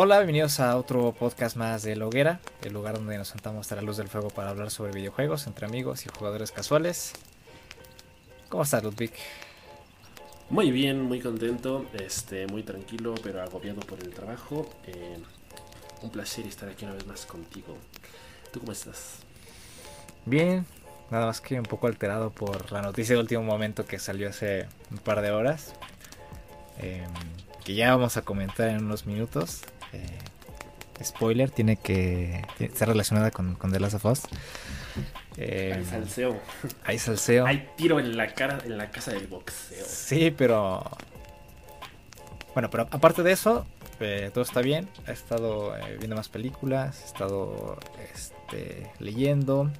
Hola, bienvenidos a otro podcast más de Loguera, el lugar donde nos sentamos a la luz del fuego para hablar sobre videojuegos entre amigos y jugadores casuales. ¿Cómo estás, Ludwig? Muy bien, muy contento, este, muy tranquilo, pero agobiado por el trabajo. Eh, un placer estar aquí una vez más contigo. ¿Tú cómo estás? Bien, nada más que un poco alterado por la noticia de último momento que salió hace un par de horas. Em, que ya vamos a comentar en unos minutos. Eh, spoiler, tiene que estar relacionada con, con The Last of Us. Eh, hay salseo. Hay salseo. Hay tiro en la cara en la casa del boxeo. Sí, pero. Bueno, pero aparte de eso, eh, todo está bien. He estado viendo más películas, he estado este, leyendo.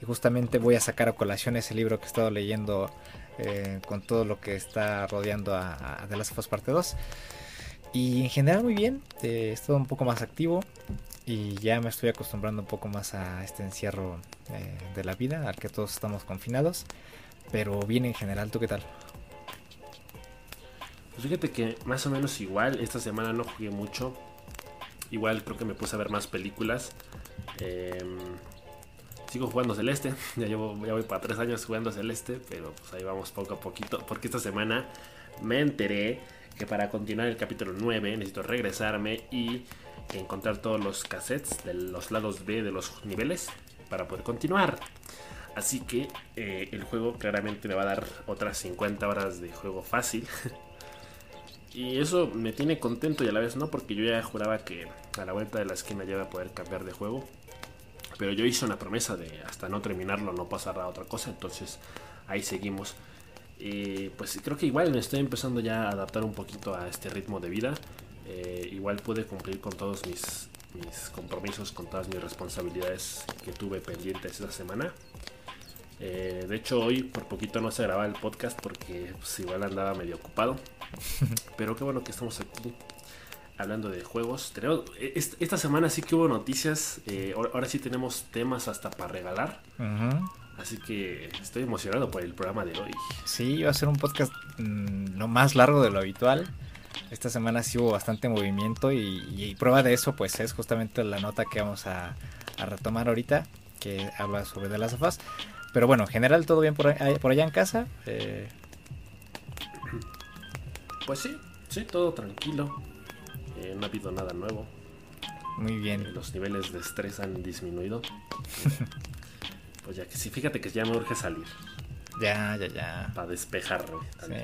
Y justamente voy a sacar a colación ese libro que he estado leyendo con todo lo que está rodeando a, a The Last of Us Parte 2. Y en general muy bien, eh, estado un poco más activo y ya me estoy acostumbrando un poco más a este encierro eh, de la vida, al que todos estamos confinados. Pero bien en general, ¿tú qué tal? Pues fíjate que más o menos igual, esta semana no jugué mucho. Igual creo que me puse a ver más películas. Em, sigo jugando Celeste, ya, llevo, ya voy para tres años jugando Celeste, pero pues ahí vamos poco a poquito. Porque esta semana me enteré que para continuar el capítulo 9 necesito regresarme y encontrar todos los cassettes de los lados B de los niveles para poder continuar. Así que eh, el juego claramente me va a dar otras 50 horas de juego fácil. y eso me tiene contento y a la vez no, porque yo ya juraba que a la vuelta de la esquina ya iba a poder cambiar de juego. Pero yo hice una promesa de hasta no terminarlo no pasar a otra cosa, entonces ahí seguimos. Y pues creo que igual me estoy empezando ya a adaptar un poquito a este ritmo de vida. Eh, igual pude cumplir con todos mis, mis, compromisos, con todas mis responsabilidades que tuve pendientes esta semana. Eh, de hecho hoy por poquito no se grababa el podcast porque pues, igual andaba medio ocupado. Pero qué bueno que estamos aquí hablando de juegos. E, esta semana sí que hubo noticias. Eh, ahora sí tenemos temas hasta para regalar. Así que estoy emocionado por el programa de hoy. Sí, va a ser un podcast mm, no más largo de lo habitual. Esta semana sí hubo bastante movimiento y, prueba de eso pues es justamente la nota que vamos a, retomar ahorita, que habla sobre de las sofás. Pero bueno, en general todo bien por, allá en casa. Eh. Pues sí, sí, todo tranquilo. Eh, no ha habido nada nuevo. Muy bien. los niveles de estrés han disminuido. Pues ya que sí, fíjate que ya me urge salir. Ya, ya, ya. Para despejarme.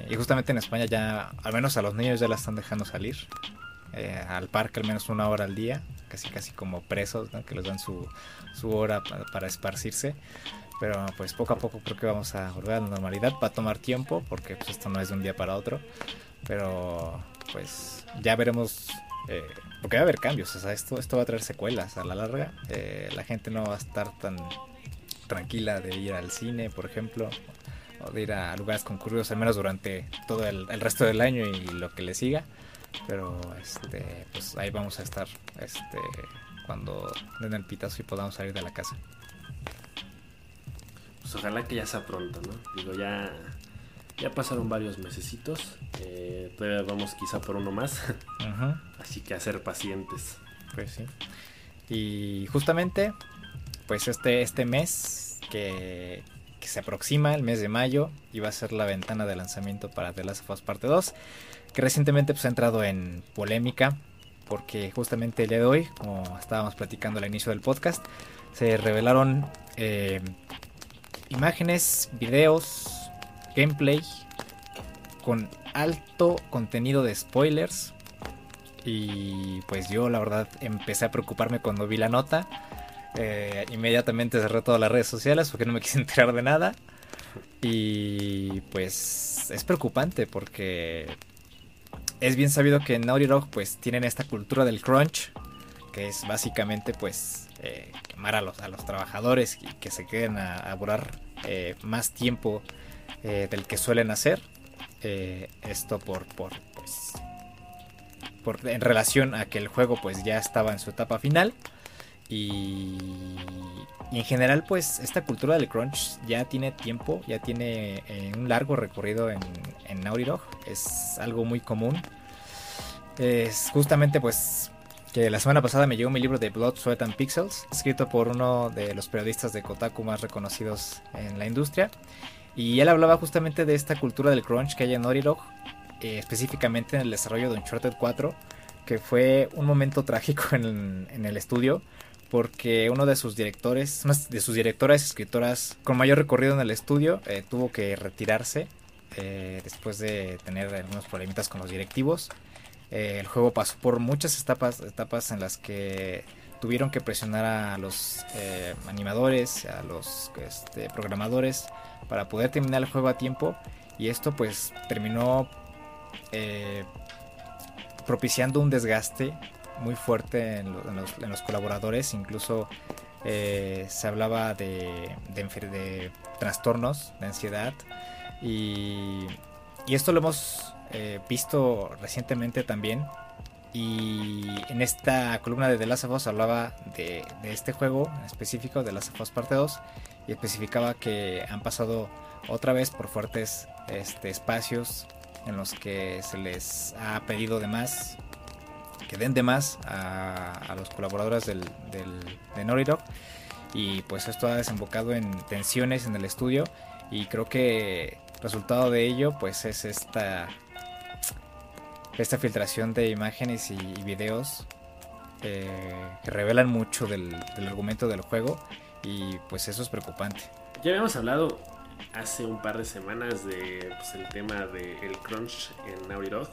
Y justamente en España ya, al menos a los niños ya la están dejando salir. Eh, al parque al menos una hora al día. Casi, casi como presos, ¿no? Que les dan su, su hora para, esparcirse. Pero pues poco a poco creo que vamos a volver a la normalidad. Va a tomar tiempo porque pues, esto no es de un día para otro. Pero pues ya veremos eh, porque va a haber cambios, o sea, esto, esto va a traer secuelas a la larga. Eh, la gente no va a estar tan tranquila de ir al cine, por ejemplo, o de ir a lugares concurridos, al menos durante todo el, resto del año y lo que le siga. Pero este, pues ahí vamos a estar este, cuando den el pitazo y podamos salir de la casa. Pues ojalá que ya sea pronto, ¿no? Digo, ya, ya pasaron varios mesecitos. Eh, todavía vamos quizá por uno más. Así que a ser pacientes. Pues sí. Y justamente pues este, este mes que, se aproxima, el mes de mayo, iba a ser la ventana de lanzamiento para The Last of Us Parte 2, que recientemente pues, ha entrado en polémica, porque justamente el día de hoy, como estábamos platicando al inicio del podcast, se revelaron eh, imágenes, videos, gameplay con alto contenido de spoilers. Y pues yo la verdad empecé a preocuparme cuando vi la nota eh, inmediatamente cerré todas las redes sociales porque no me quise enterar de nada. Y pues es preocupante porque es bien sabido que en Naughty Dog pues tienen esta cultura del crunch, que es básicamente pues eh, quemar a los, a los trabajadores y que se queden a, a eh, más tiempo del que suelen hacer. esto por, por, pues, por, en relación a que el juego pues ya estaba en su etapa final. Y, en general, pues esta cultura del crunch ya tiene tiempo, ya tiene eh, un largo recorrido en, en Naughty Dog. Es algo muy común. Es justamente, pues, que la semana pasada me llegó mi libro de Blood, Sweat and Pixels, escrito por uno de los periodistas de Kotaku más reconocidos en la industria. Y él hablaba justamente de esta cultura del crunch que hay en Naughty Dog, eh, específicamente en el desarrollo de Uncharted 4, que fue un momento trágico en, el estudio, porque uno de sus directores, una de sus directoras y escritoras con mayor recorrido en el estudio, eh, tuvo que retirarse eh, después de tener algunos problemitas con los directivos. el juego pasó por muchas etapas, etapas en las que tuvieron que presionar a los animadores, a los este, programadores para poder terminar el juego a tiempo y esto pues terminó eh, propiciando un desgaste muy fuerte en, los, colaboradores, incluso eh, se hablaba de, de, trastornos, de ansiedad. Y, esto lo hemos eh, visto recientemente también. Y en esta columna de The Last of Us hablaba de, de, este juego en específico, de Last of Us Parte 2, y especificaba que han pasado otra vez por fuertes este, espacios en los que se les ha pedido de más, que den de más a, los colaboradores de Naughty y pues esto ha desembocado en tensiones en el estudio y creo que resultado de ello pues es esta esta filtración de imágenes y, videos eh, que revelan mucho del, argumento del juego y pues eso es preocupante. Ya habíamos hablado hace un par de semanas de pues, tema del crunch en Naughty Dog.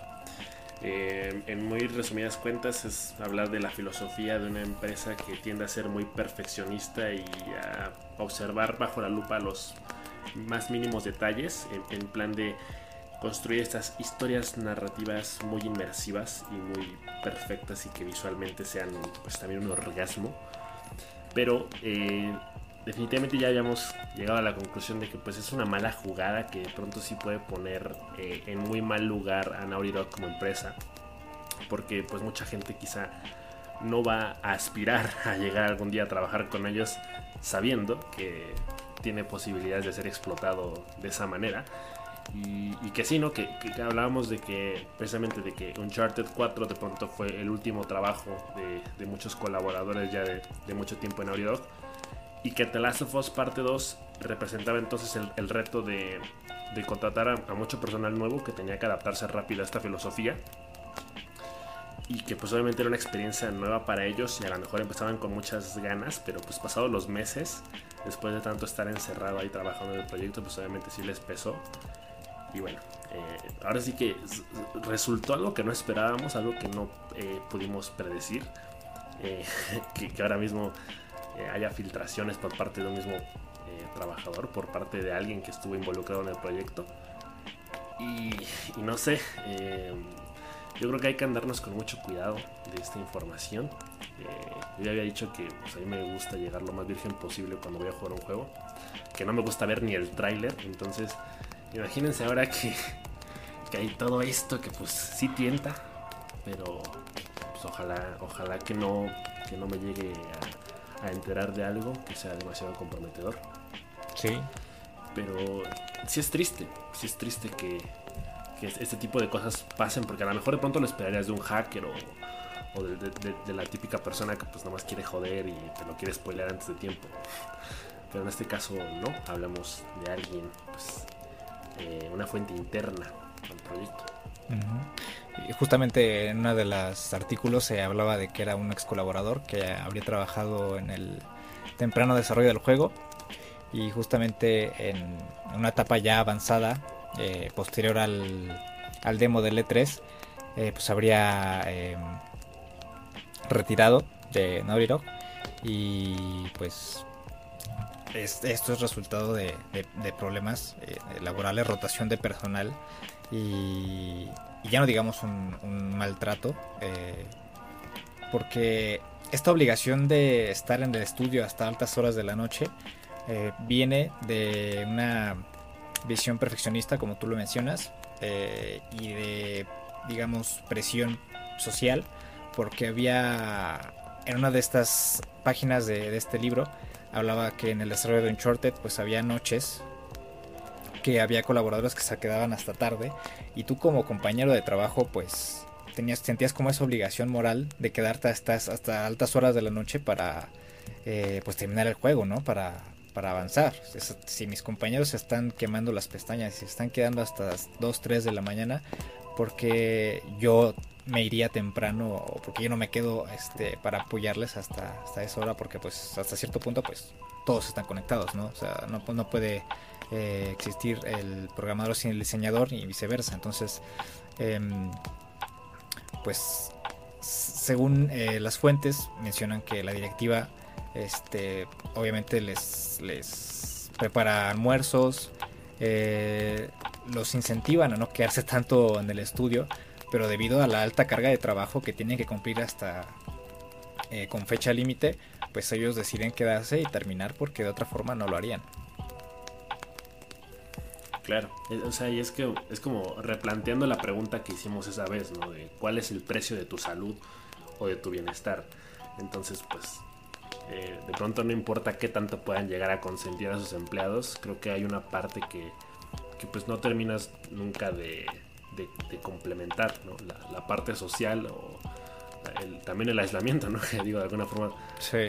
Eh, en muy resumidas cuentas es hablar de la filosofía de una empresa que tiende a ser muy perfeccionista y a observar bajo la lupa los más mínimos detalles en, plan de construir estas historias narrativas muy inmersivas y muy perfectas y que visualmente sean pues también un orgasmo. Pero eh, definitivamente ya habíamos llegado a la conclusión de que pues es una mala jugada que de pronto sí puede poner eh, en muy mal lugar a Naughty Dog como empresa. Porque pues mucha gente quizá no va a aspirar a llegar algún día a trabajar con ellos sabiendo que tiene posibilidades de ser explotado de esa manera. Y, que sí, ¿no? Que, hablábamos de que precisamente de que Uncharted 4 de pronto fue el último trabajo de, muchos colaboradores ya de, de mucho tiempo en Naughty Dog y que The Last of Us Parte 2 representaba entonces el, reto de, contratar a, mucho personal nuevo que tenía que adaptarse rápido a esta filosofía y que pues obviamente era una experiencia nueva para ellos y a lo mejor empezaban con muchas ganas, pero pues pasados los meses, después de tanto estar encerrado ahí trabajando en el proyecto, pues obviamente sí les pesó. Y bueno, eh, ahora sí que resultó algo que no esperábamos, algo que no eh, pudimos predecir, eh, que, ahora mismo haya filtraciones por parte de un mismo eh, trabajador, por parte de alguien que estuvo involucrado en el proyecto. Y, no sé, eh, yo creo que hay que andarnos con mucho cuidado de esta información. yo ya había dicho que pues, a mí me gusta llegar lo más virgen posible cuando voy a jugar un juego, que no me gusta ver ni el tráiler, entonces imagínense ahora que, que hay todo esto que pues sí tienta, pero pues ojalá, ojalá que no, que no me llegue a enterar de algo que sea demasiado comprometedor. Sí. Pero sí es triste, sí es triste que, este tipo de cosas pasen, porque a lo mejor de pronto lo esperarías de un hacker o, de, la típica persona que pues nomás quiere joder y te lo quiere spoiler antes de tiempo. Pero en este caso no, hablamos de alguien, pues, eh, una fuente interna al proyecto. Y justamente en uno de los artículos se hablaba de que era un ex colaborador que habría trabajado en el temprano desarrollo del juego. Y justamente en una etapa ya avanzada, eh, posterior al, al, demo del E3, eh, pues habría em, retirado de Naughty y pues esto es resultado de, problemas eh, laborales, rotación de personal y, ya no digamos un, maltrato, eh, porque esta obligación de estar en el estudio hasta altas horas de la noche eh, viene de una visión perfeccionista, como tú lo mencionas, eh, y de, digamos, presión social, porque había en una de estas páginas de, este libro, hablaba que en el desarrollo de Uncharted, pues había noches que había colaboradores que se quedaban hasta tarde y tú como compañero de trabajo pues tenías, sentías como esa obligación moral de quedarte hasta, hasta altas horas de la noche para eh, pues terminar el juego, ¿no? Para, para avanzar. Si mis compañeros se están quemando las pestañas y se están quedando hasta las 2, 3 de la mañana, porque yo me iría temprano o porque yo no me quedo este, para apoyarles hasta, hasta esa hora, porque pues hasta cierto punto pues todos están conectados, ¿no? O sea, no, no puede eh, existir el programador sin el diseñador y viceversa. Entonces, em, pues según eh, las fuentes mencionan que la directiva este obviamente les, les prepara almuerzos eh, los incentivan a no quedarse tanto en el estudio pero debido a la alta carga de trabajo que tienen que cumplir hasta con fecha límite pues ellos deciden quedarse y terminar porque de otra forma no lo harían Claro, eh, o sea, y es que es como replanteando la pregunta que hicimos esa vez, ¿no? De cuál es el precio de tu salud o de tu bienestar. Entonces, pues, eh, de pronto no importa qué tanto puedan llegar a consentir a sus empleados, creo que hay una parte que, que pues no terminas nunca de, de, complementar, ¿no? La, parte social o también el aislamiento, ¿no? Que digo, de alguna forma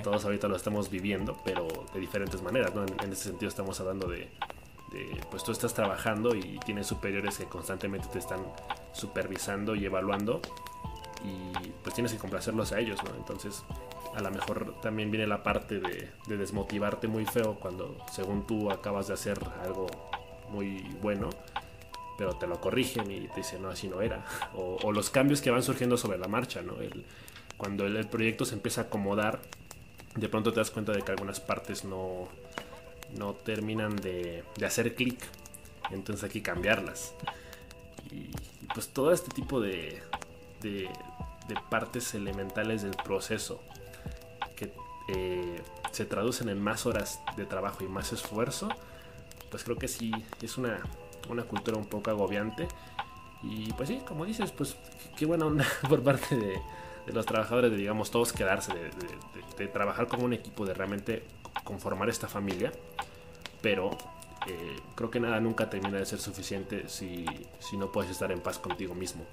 todos ahorita lo estamos viviendo, pero de diferentes maneras, ¿no? en ese sentido estamos hablando de pues tú estás trabajando y tienes superiores que constantemente te están supervisando y evaluando y pues tienes que complacerlos a ellos, ¿no? Entonces a lo mejor también viene la parte de, desmotivarte muy feo cuando según tú acabas de hacer algo muy bueno, pero te lo corrigen y te dicen, no, así no era. O, los cambios que van surgiendo sobre la marcha, ¿no? cuando el proyecto se empieza a acomodar, de pronto te das cuenta de que algunas partes no, no terminan de, hacer clic. Entonces hay que cambiarlas. Y, pues todo este tipo de, de, partes elementales del proceso que eh, se traducen en más horas de trabajo y más esfuerzo, pues creo que sí es una, una cultura un poco agobiante. Y pues sí, como dices, pues qué buena onda por parte de, los trabajadores de, digamos, todos quedarse, de, de, trabajar como un equipo, de realmente conformar esta familia pero eh, creo que nada nunca termina de ser suficiente si, no puedes estar en paz contigo mismo.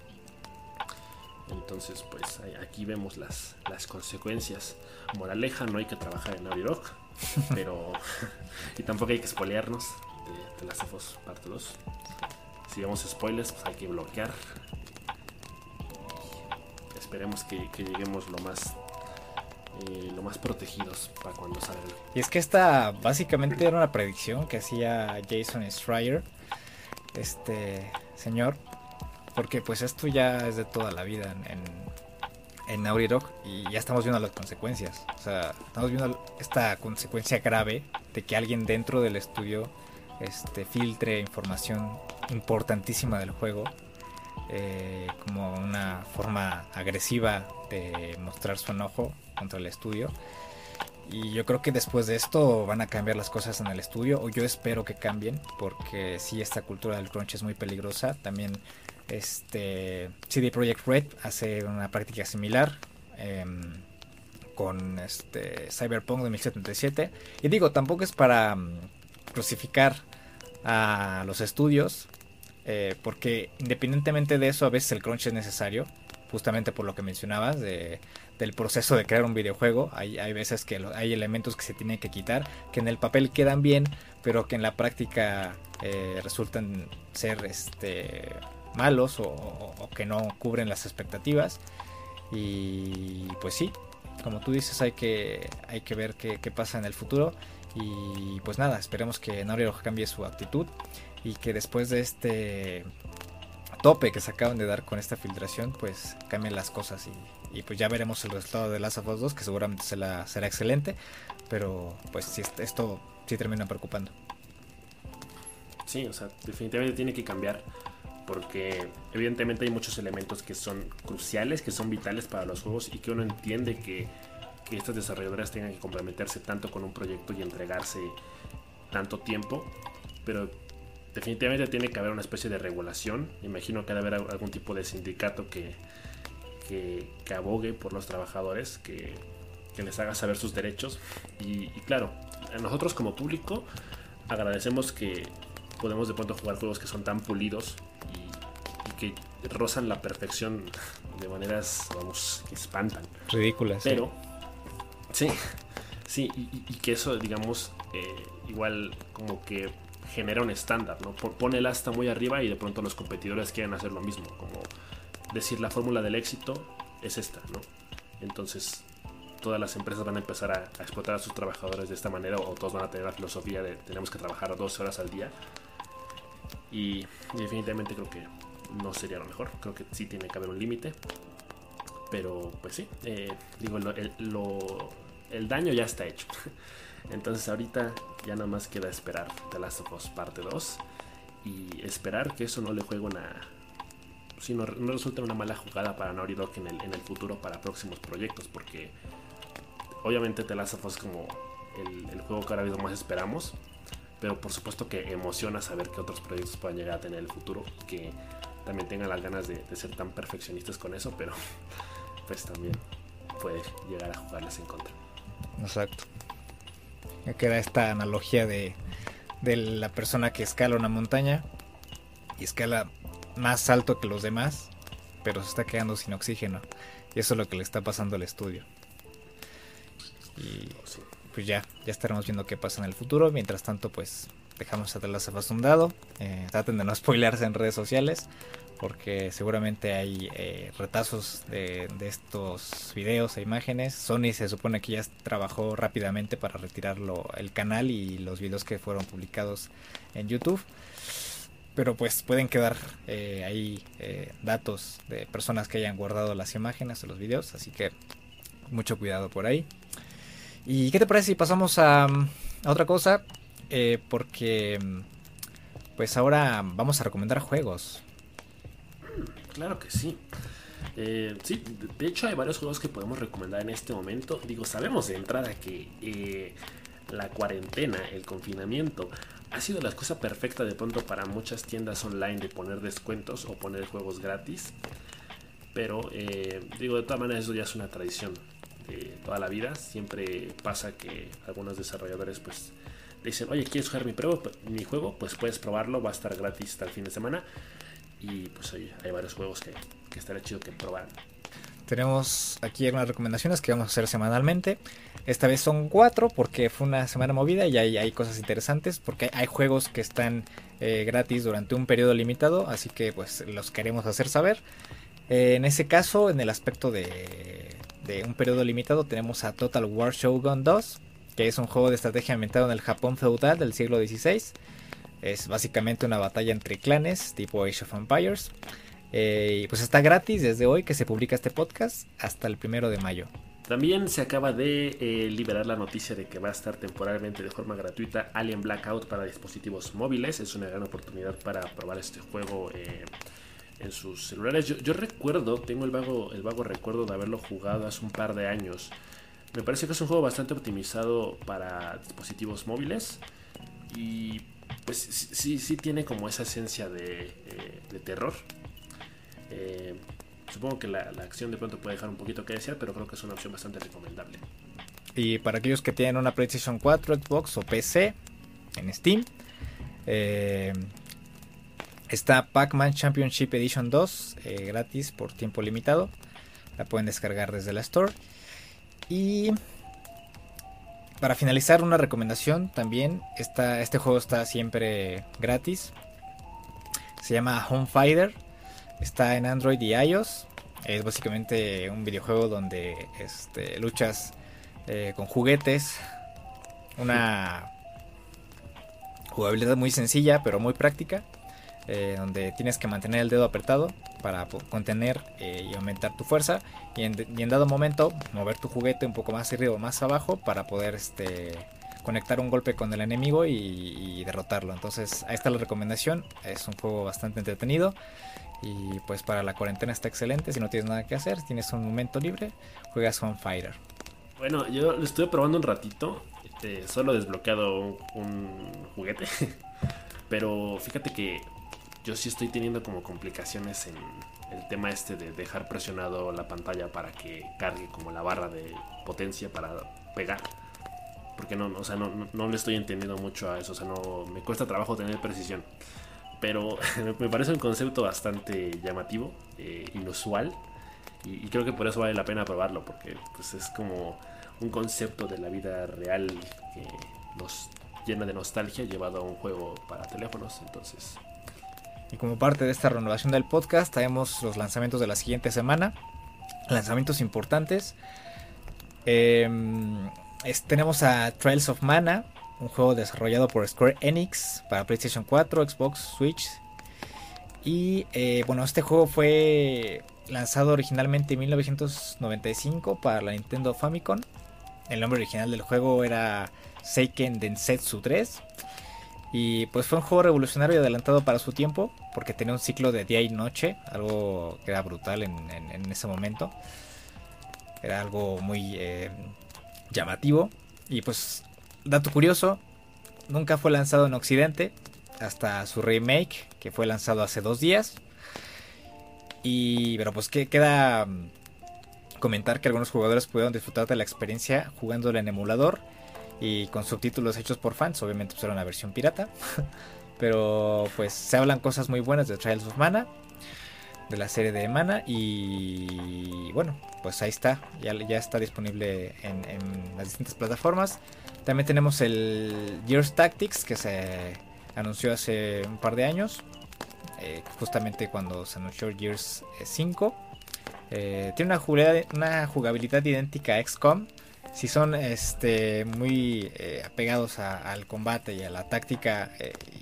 Entonces, pues aquí vemos las, las consecuencias. Moraleja, no hay que trabajar en Naughty pero. y tampoco hay que spoilearnos de, las Last parte 2. Si vemos spoilers, pues hay que bloquear. esperemos que lleguemos lo más eh, lo más protegidos para cuando salga. Y es que esta básicamente era una predicción que hacía Jason Schreier, este señor, porque pues esto ya es de toda la vida en, en Naughty Dog y ya estamos viendo las consecuencias. O sea, estamos viendo esta consecuencia grave de que alguien dentro del estudio este, filtre información importantísima del juego eh, como una forma agresiva de mostrar su enojo contra el estudio. Y yo creo que después de esto van a cambiar las cosas en el estudio, o yo espero que cambien, porque si esta cultura del crunch es muy peligrosa. También este CD Projekt Red hace una práctica similar em, con este Cyberpunk 2077. Y digo, tampoco es para mm, crucificar a los estudios, eh, porque independientemente de eso, a veces el crunch es necesario, justamente por lo que mencionabas, de, del proceso de crear un videojuego. Hay, hay veces que hay elementos que se tienen que quitar, que en el papel quedan bien, pero que en la práctica eh, resultan ser este, malos o, que no cubren las expectativas. Y pues sí, como tú dices, hay que, hay que ver qué, pasa en el futuro. Y pues nada, esperemos que Naughty cambie su actitud y que después de este tope que se acaban de dar con esta filtración, pues cambien las cosas y, pues ya veremos el resultado de Last of Us 2, que seguramente será excelente, pero pues si esto sí termina preocupando. Sí, o sea, definitivamente tiene que cambiar porque evidentemente hay muchos elementos que son cruciales, que son vitales para los juegos y que uno entiende que, que estas desarrolladoras tengan que comprometerse tanto con un proyecto y entregarse tanto tiempo, pero definitivamente tiene que haber una especie de regulación. Imagino que debe haber algún tipo de sindicato que, que, abogue por los trabajadores, que, les haga saber sus derechos. Y, claro, a nosotros como público agradecemos que podemos de pronto jugar juegos que son tan pulidos y, que rozan la perfección de maneras, vamos, que espantan. Ridículas. Pero, sí, sí, y, que eso, digamos, eh, igual como que genera un estándar, ¿no? Pone el asta muy arriba y de pronto los competidores quieren hacer lo mismo, como decir la fórmula del éxito es esta, ¿no? Entonces, todas las empresas van a empezar a, explotar a sus trabajadores de esta manera o todos van a tener la filosofía de tenemos que trabajar 12 horas al día. Y definitivamente creo que no sería lo mejor. Creo que sí tiene que haber un límite. Pero pues sí, eh, digo, el, daño ya está hecho. Entonces ahorita ya nada más queda esperar The Last of parte 2 y esperar que eso no le juegue una... Si no, no resulte una mala jugada para Naughty Dog en el, en el futuro para próximos proyectos, porque obviamente The Last of como el, juego que ahora mismo más esperamos, pero por supuesto que emociona saber que otros proyectos puedan llegar a tener el futuro, que también tengan las ganas de, ser tan perfeccionistas con eso, pero pues también puede llegar a jugarles en contra. Exacto. Me queda esta analogía de, de la persona que escala una montaña y escala más alto que los demás, pero se está quedando sin oxígeno. Y eso es lo que le está pasando al estudio. Y pues ya, ya estaremos viendo qué pasa en el futuro. Mientras tanto, pues dejamos a dado. Eh, traten de no spoilearse en redes sociales. Porque seguramente hay eh, retazos de, estos videos e imágenes. Sony se supone que ya trabajó rápidamente para retirarlo el canal y los videos que fueron publicados en YouTube. Pero pues pueden quedar eh, ahí datos de personas que hayan guardado las imágenes o los videos. Así que mucho cuidado por ahí. ¿Y qué te parece si pasamos a, otra cosa? Eh, porque pues ahora vamos a recomendar juegos. Claro que sí. Eh, sí, de hecho hay varios juegos que podemos recomendar en este momento. Digo, sabemos de entrada que eh, la cuarentena, el confinamiento, ha sido la excusa perfecta de pronto para muchas tiendas online de poner descuentos o poner juegos gratis. Pero digo, de todas maneras eso ya es una tradición toda la vida. Siempre pasa que algunos desarrolladores pues dicen, oye, ¿quieres jugar mi, mi juego? Pues puedes probarlo, va a estar gratis hasta el fin de semana. Y pues hay varios juegos que, que estaría chido que probar. Tenemos aquí algunas recomendaciones que vamos a hacer semanalmente. Esta vez son cuatro porque fue una semana movida y hay, hay cosas interesantes porque hay juegos que están eh, gratis durante un periodo limitado, así que pues los queremos hacer saber. Eh, en ese caso, en el aspecto de de un periodo limitado tenemos a Total War Shogun 2, que es un juego de estrategia ambientado en el Japón feudal del siglo XVI. Es básicamente una batalla entre clanes tipo Age of Empires. Eh, y pues está gratis desde hoy que se publica este podcast hasta el primero de mayo. También se acaba de eh, liberar la noticia de que va a estar temporalmente de forma gratuita Alien Blackout para dispositivos móviles. Es una gran oportunidad para probar este juego eh, en sus celulares. Yo, recuerdo, tengo el vago, el vago recuerdo de haberlo jugado hace un par de años. Me parece que es un juego bastante optimizado para dispositivos móviles. Y pues sí, sí tiene como esa esencia de, eh, terror. Eh, supongo que la, acción de pronto puede dejar un poquito que desear, pero creo que es una opción bastante recomendable. Y para aquellos que tienen una PlayStation 4, Xbox o PC en Steam, eh, Está Pac-Man Championship Edition 2 eh, gratis por tiempo limitado. La pueden descargar desde la Store. Y para finalizar, una recomendación también. este juego está siempre gratis. Se llama Home Fighter. Está en Android y iOS. Es básicamente un videojuego donde este, luchas eh, con juguetes. Una jugabilidad muy sencilla pero muy práctica. Eh, donde tienes que mantener el dedo apretado para contener eh, y aumentar tu fuerza y en, dado momento mover tu juguete un poco más arriba o más abajo para poder este, conectar un golpe con el enemigo y, derrotarlo. Entonces ahí está la recomendación, es un juego bastante entretenido y pues para la cuarentena está excelente, si no tienes nada que hacer, tienes un momento libre, juegas Home Fighter. Bueno, yo lo estuve probando un ratito, este, solo desbloqueado un juguete, pero fíjate que yo sí estoy teniendo como complicaciones en el tema este de dejar presionado la pantalla para que cargue como la barra de potencia para pegar. Porque no, o sea, no, no, le estoy entendiendo mucho a eso, o sea, no me cuesta trabajo tener precisión. Pero me parece un concepto bastante llamativo, eh, inusual. Y, creo que por eso vale la pena probarlo, porque pues es como un concepto de la vida real que nos llena de nostalgia llevado a un juego para teléfonos. Entonces. Y como parte de esta renovación del podcast, traemos los lanzamientos de la siguiente semana. Lanzamientos importantes. Em, tenemos a Trials of Mana, un juego desarrollado por Square Enix para PlayStation 4, Xbox, Switch. Y eh, bueno, este juego fue lanzado originalmente en 1995 para la Nintendo Famicom. El nombre original del juego era Seiken Densetsu 3. Y pues fue un juego revolucionario y adelantado para su tiempo, porque tenía un ciclo de día y noche, algo que era brutal en, ese momento. Era algo muy eh, llamativo. Y pues, dato curioso, nunca fue lanzado en Occidente hasta su remake, que fue lanzado hace dos días. Y, pero pues que queda mm, comentar que algunos jugadores pudieron disfrutar de la experiencia jugándola en emulador y con subtítulos hechos por fans, obviamente pues era una versión pirata. pero pues se hablan cosas muy buenas de Trials of Mana, de la serie de Mana y bueno, pues ahí está, ya, ya está disponible en, las distintas plataformas. También tenemos el Gears Tactics que se anunció hace un par de años, eh, justamente cuando se anunció Gears 5. Eh, tiene una jugabilidad, una jugabilidad idéntica a XCOM. Si son este, muy eh, apegados al combate y a la táctica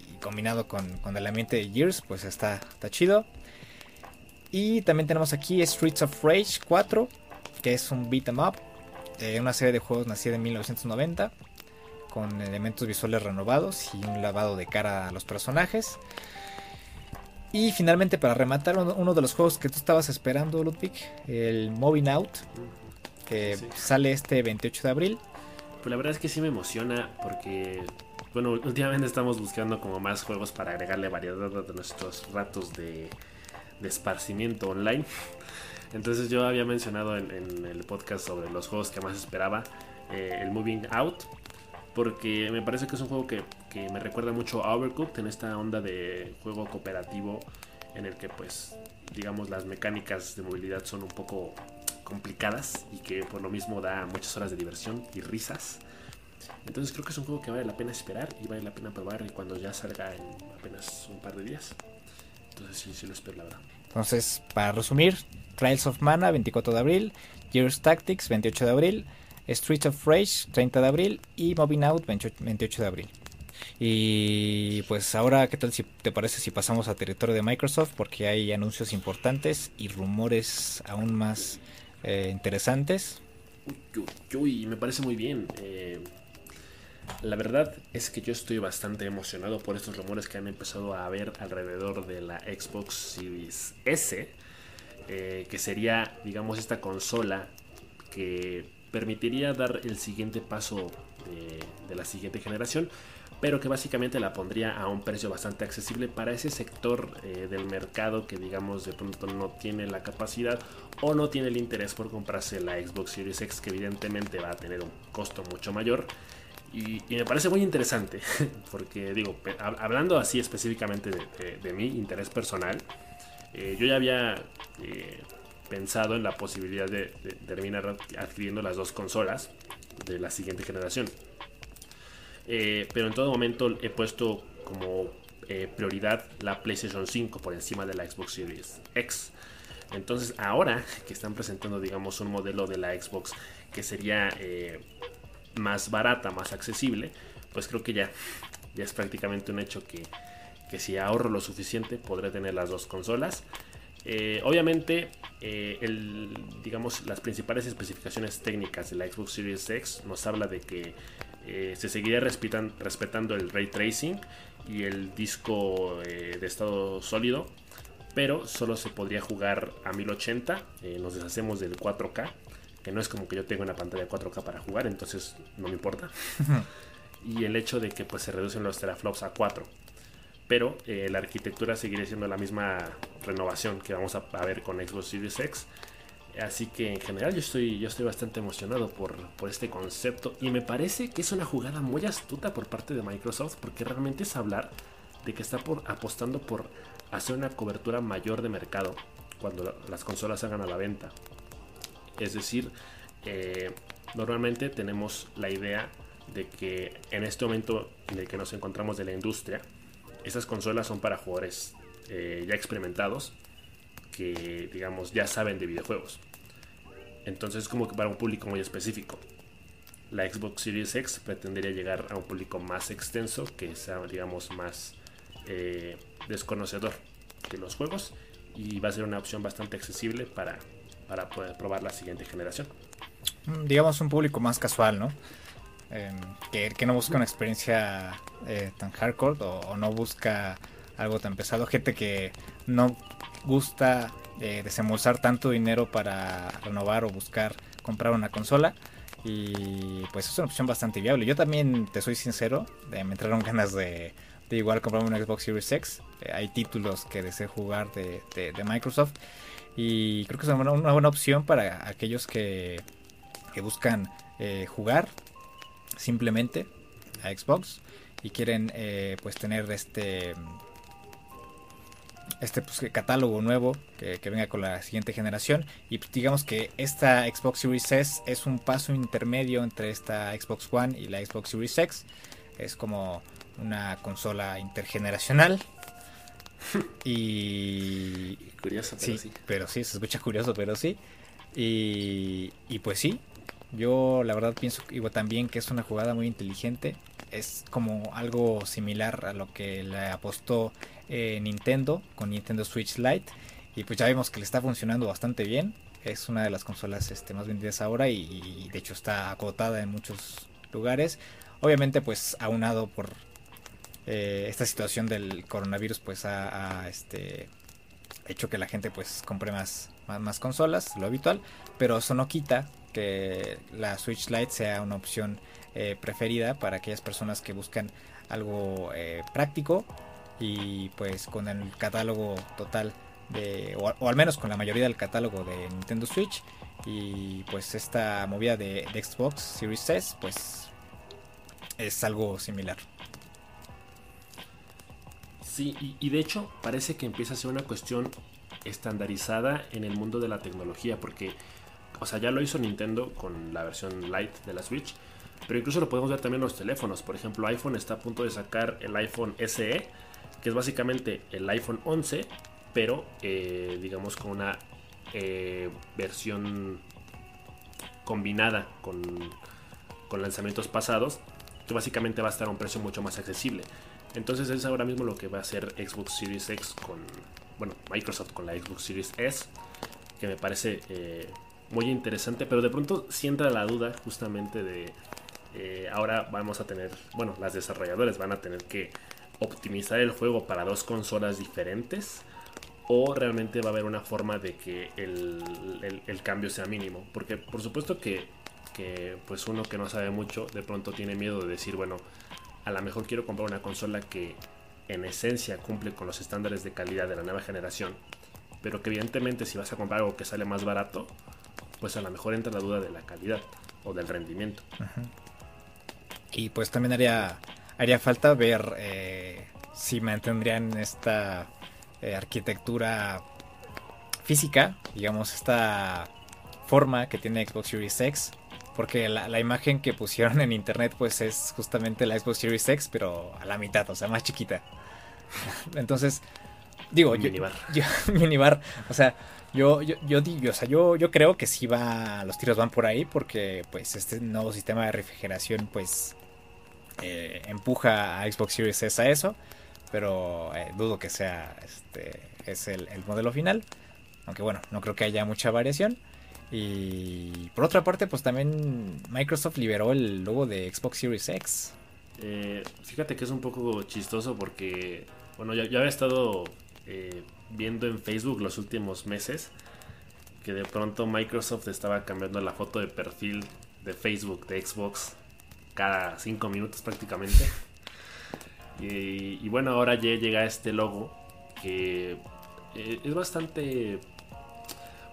y combinado con, el ambiente de Gears, pues está, está chido. Y también tenemos aquí Streets of Rage 4, que es un beat em up, una serie de juegos nacida en 1990, con elementos visuales renovados y un lavado de cara a los personajes. Y finalmente, para rematar, uno, de los juegos que tú estabas esperando, Ludwig, el Moving Out, que sale este 28 de abril. Pues la verdad es que sí me emociona porque, bueno, últimamente estamos buscando como más juegos para agregarle variedad a nuestros ratos de, esparcimiento online. Entonces yo había mencionado en, el podcast sobre los juegos que más esperaba, eh, el Moving Out, porque me parece que es un juego que, me recuerda mucho a Overcooked en esta onda de juego cooperativo en el que pues digamos las mecánicas de movilidad son un poco complicadas y que por lo mismo da muchas horas de diversión y risas. Entonces creo que es un juego que vale la pena esperar y vale la pena probar cuando ya salga en apenas un par de días. Entonces sí, sí lo espero la verdad. Entonces, para resumir, Trials of Mana 24 de abril, Gears Tactics 28 de abril, Streets of Rage 30 de abril y Moving Out 28 de abril. Y pues ahora, ¿qué tal si te parece si pasamos a territorio de Microsoft? Porque hay anuncios importantes y rumores aún más eh, interesantes. Uy, uy, me parece muy bien. Eh, la verdad es que yo estoy bastante emocionado por estos rumores que han empezado a haber alrededor de la Xbox Series S, eh, que sería, digamos, esta consola que permitiría dar el siguiente paso de, la siguiente generación, pero que básicamente la pondría a un precio bastante accesible para ese sector eh, del mercado que digamos de pronto no tiene la capacidad o no tiene el interés por comprarse la Xbox Series X que evidentemente va a tener un costo mucho mayor. Y, me parece muy interesante, porque digo, hablando así específicamente de, mi interés personal, eh, yo ya había eh, pensado en la posibilidad de, terminar adquiriendo las dos consolas de la siguiente generación. Eh, pero en todo momento he puesto como eh, prioridad la PlayStation 5 por encima de la Xbox Series X. Entonces ahora que están presentando digamos un modelo de la Xbox que sería eh, más barata, más accesible, pues creo que ya, es prácticamente un hecho que, que si ahorro lo suficiente podré tener las dos consolas. Obviamente, eh, digamos, las principales especificaciones técnicas de la Xbox Series X nos habla de que eh, se seguiría respetando el ray tracing y el disco de estado sólido, pero solo se podría jugar a 1080. nos deshacemos del 4K, que no es como que yo tenga una pantalla 4K para jugar, entonces no me importa. y el hecho de que pues, se reducen los teraflops a 4 pero eh, la arquitectura seguirá siendo la misma renovación que vamos a, ver con Xbox Series X. Así que en general yo estoy, yo estoy bastante emocionado por, por, este concepto y me parece que es una jugada muy astuta por parte de Microsoft porque realmente es hablar de que está por, apostando por hacer una cobertura mayor de mercado cuando las consolas salgan a la venta. Es decir, eh, normalmente tenemos la idea de que en este momento en el que nos encontramos de la industria, esas consolas son para jugadores eh, ya experimentados que, digamos, ya saben de videojuegos. Entonces, como que para un público muy específico. La Xbox Series X pretendería llegar a un público más extenso, que sea, digamos, más eh, desconocedor de los juegos. Y va a ser una opción bastante accesible para, para poder probar la siguiente generación. Mm, digamos, un público más casual, ¿no? Em, que, no busca una experiencia eh, tan hardcore o, no busca algo tan pesado. Gente que no gusta eh, desembolsar tanto dinero para renovar o buscar comprar una consola. Y pues es una opción bastante viable. Yo también, te soy sincero, me entraron ganas de, igual comprarme una Xbox Series X. Eh, hay títulos que deseo jugar de, Microsoft. Y creo que es una, buena opción para aquellos que, que buscan jugar simplemente a Xbox y quieren eh, pues tener este este pues, catálogo nuevo que, venga con la siguiente generación. Y pues, digamos que esta Xbox Series S es un paso intermedio entre esta Xbox One y la Xbox Series X. Es como una consola intergeneracional. Y curioso pero sí, pero sí se escucha curioso pero sí. Y, y pues sí. Yo la verdad pienso igual también que es una jugada muy inteligente. Es como algo similar a lo que le apostó eh, Nintendo con Nintendo Switch Lite. Y pues ya vemos que le está funcionando bastante bien. Es una de las consolas este, más vendidas ahora y, de hecho está acotada en muchos lugares. Obviamente pues aunado por eh, esta situación del coronavirus pues ha, este, hecho que la gente pues compre más, más, más consolas, lo habitual. Pero eso no quita que la Switch Lite sea una opción eh, preferida para aquellas personas que buscan algo eh, práctico y pues con el catálogo total de, o, al menos con la mayoría del catálogo de Nintendo Switch y pues esta movida de, Xbox Series S pues es algo similar. Sí, y, y, de hecho parece que empieza a ser una cuestión estandarizada en el mundo de la tecnología, porque o sea, ya lo hizo Nintendo con la versión Lite de la Switch. Pero incluso lo podemos ver también en los teléfonos. Por ejemplo, iPhone está a punto de sacar el iPhone SE, que es básicamente el iPhone 11, pero eh, digamos con una eh, versión combinada con, con lanzamientos pasados, que básicamente va a estar a un precio mucho más accesible. Entonces es ahora mismo lo que va a hacer Xbox Series X con, bueno, Microsoft con la Xbox Series S, que me parece eh, muy interesante, pero de pronto sienta la duda justamente de eh, ahora vamos a tener, bueno, las desarrolladoras van a tener que optimizar el juego para dos consolas diferentes o realmente va a haber una forma de que el, cambio sea mínimo. Porque por supuesto que, que, pues uno que no sabe mucho de pronto tiene miedo de decir, bueno, a lo mejor quiero comprar una consola que en esencia cumple con los estándares de calidad de la nueva generación, pero que evidentemente si vas a comprar algo que sale más barato, pues a lo mejor entra la duda de la calidad o del rendimiento. Y pues también haría, haría falta ver eh, si mantendrían esta eh, arquitectura física, digamos, esta forma que tiene Xbox Series X. Porque la, imagen que pusieron en internet pues es justamente la Xbox Series X, pero a la mitad, o sea, más chiquita. Entonces, digo, minibar. Yo, minibar, o sea, yo, yo, yo, o sea, yo, yo creo que sí va, los tiros van por ahí porque pues este nuevo sistema de refrigeración pues eh, empuja a Xbox Series S a eso, pero eh, dudo que sea este es el, modelo final, aunque bueno, no creo que haya mucha variación. Y por otra parte, pues también Microsoft liberó el logo de Xbox Series X. Eh, fíjate que es un poco chistoso porque, bueno, ya, ya había estado viendo en Facebook los últimos meses que de pronto Microsoft estaba cambiando la foto de perfil de Facebook, de Xbox, cada 5 minutos prácticamente. Y, bueno, ahora ya llega este logo que eh, es bastante...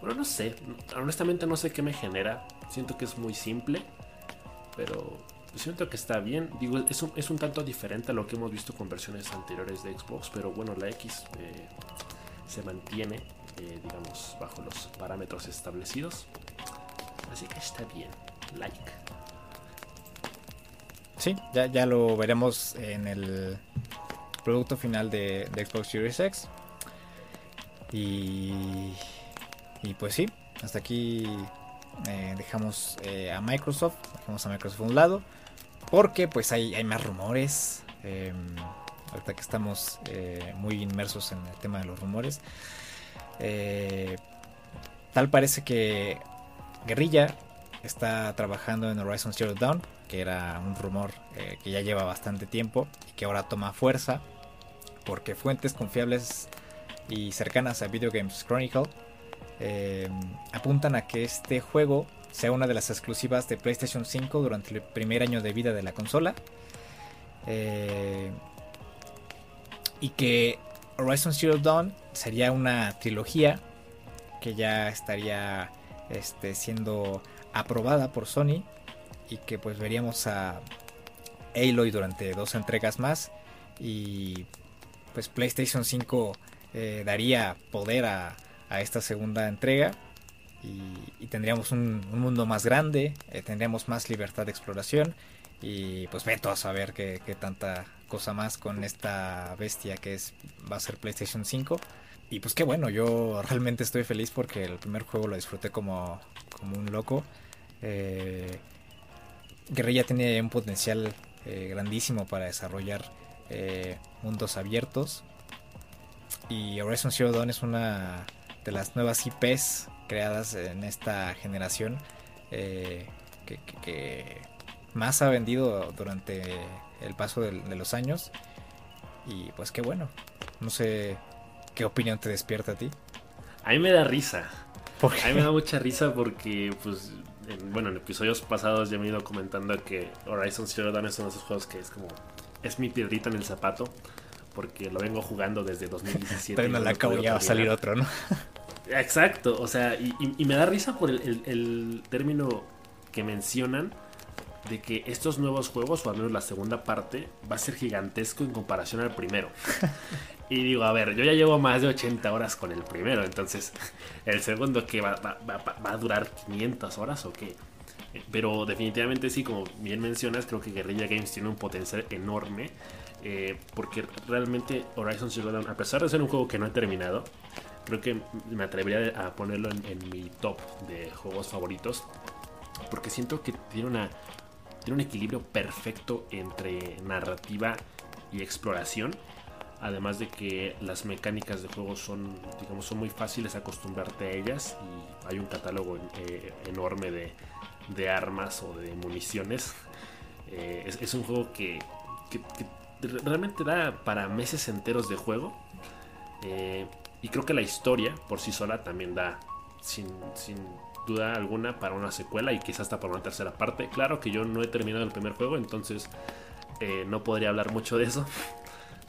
Bueno, no sé, honestamente no sé qué me genera. Siento que es muy simple, pero siento que está bien. Digo, es un, es un tanto diferente a lo que hemos visto con versiones anteriores de Xbox, pero bueno, la X eh, se mantiene eh, digamos, bajo los parámetros establecidos. Así que está bien. Like. Sí, ya, ya lo veremos en el producto final de, Xbox Series X. Y, y pues sí, hasta aquí eh, dejamos eh, a Microsoft, dejamos a Microsoft a un lado, porque pues hay, hay más rumores. Em, ahorita que estamos eh, muy inmersos en el tema de los rumores. tal parece que Guerrilla está trabajando en Horizon Zero Dawn, que era un rumor que ya lleva bastante tiempo y que ahora toma fuerza, porque fuentes confiables y cercanas a Video Games Chronicle Em, apuntan a que este juego sea una de las exclusivas de PlayStation 5 durante el primer año de vida de la consola. Eh, y que Horizon Zero Dawn sería una trilogía que ya estaría este, siendo aprobada por Sony y que pues veríamos a Aloy durante dos entregas más y pues PlayStation 5 eh, daría poder a, a esta segunda entrega y, tendríamos un, mundo más grande, eh, tendríamos más libertad de exploración y pues veto a saber qué, tanta cosa más con esta bestia que es va a ser PlayStation 5 y pues qué bueno, yo realmente estoy feliz porque el primer juego lo disfruté como, como un loco. Eh, Guerrilla tiene un potencial eh, grandísimo para desarrollar eh, mundos abiertos y Horizon Zero Dawn es una de las nuevas IPs creadas en esta generación eh, que, más ha vendido durante el paso de, los años. Y pues qué bueno. No sé qué opinión te despierta a ti. A mí me da risa. A mí me da mucha risa porque, pues, bueno, en episodios pasados ya me he ido comentando que Horizon Zero Dawn es uno de esos juegos que es como, es mi piedrita en el zapato porque lo vengo jugando desde 2017. Pero no la acabo ya va a salir otro, ¿no? Exacto, o sea, y, me da risa por el, término que mencionan de que estos nuevos juegos, o al menos la segunda parte, va a ser gigantesco en comparación al primero. y digo, a ver, yo ya llevo más de 80 horas con el primero, entonces, ¿el segundo que va, a durar 500 horas o qué? Pero definitivamente sí, como bien mencionas, creo que Guerrilla Games tiene un potencial enorme. Eh, porque realmente Horizon Zero Dawn, a pesar de ser un juego que no he terminado, creo que me atrevería a ponerlo en, mi top de juegos favoritos. Porque siento que tiene, una, tiene un equilibrio perfecto entre narrativa y exploración. Además de que las mecánicas de juego son, digamos, son muy fáciles acostumbrarte a ellas. Y hay un catálogo eh, enorme de, armas o de municiones. Eh, es, un juego que, realmente da para meses enteros de juego. Eh, y creo que la historia por sí sola también da, sin, duda alguna, para una secuela y quizás hasta para una tercera parte. Claro que yo no he terminado el primer juego, entonces no podría hablar mucho de eso.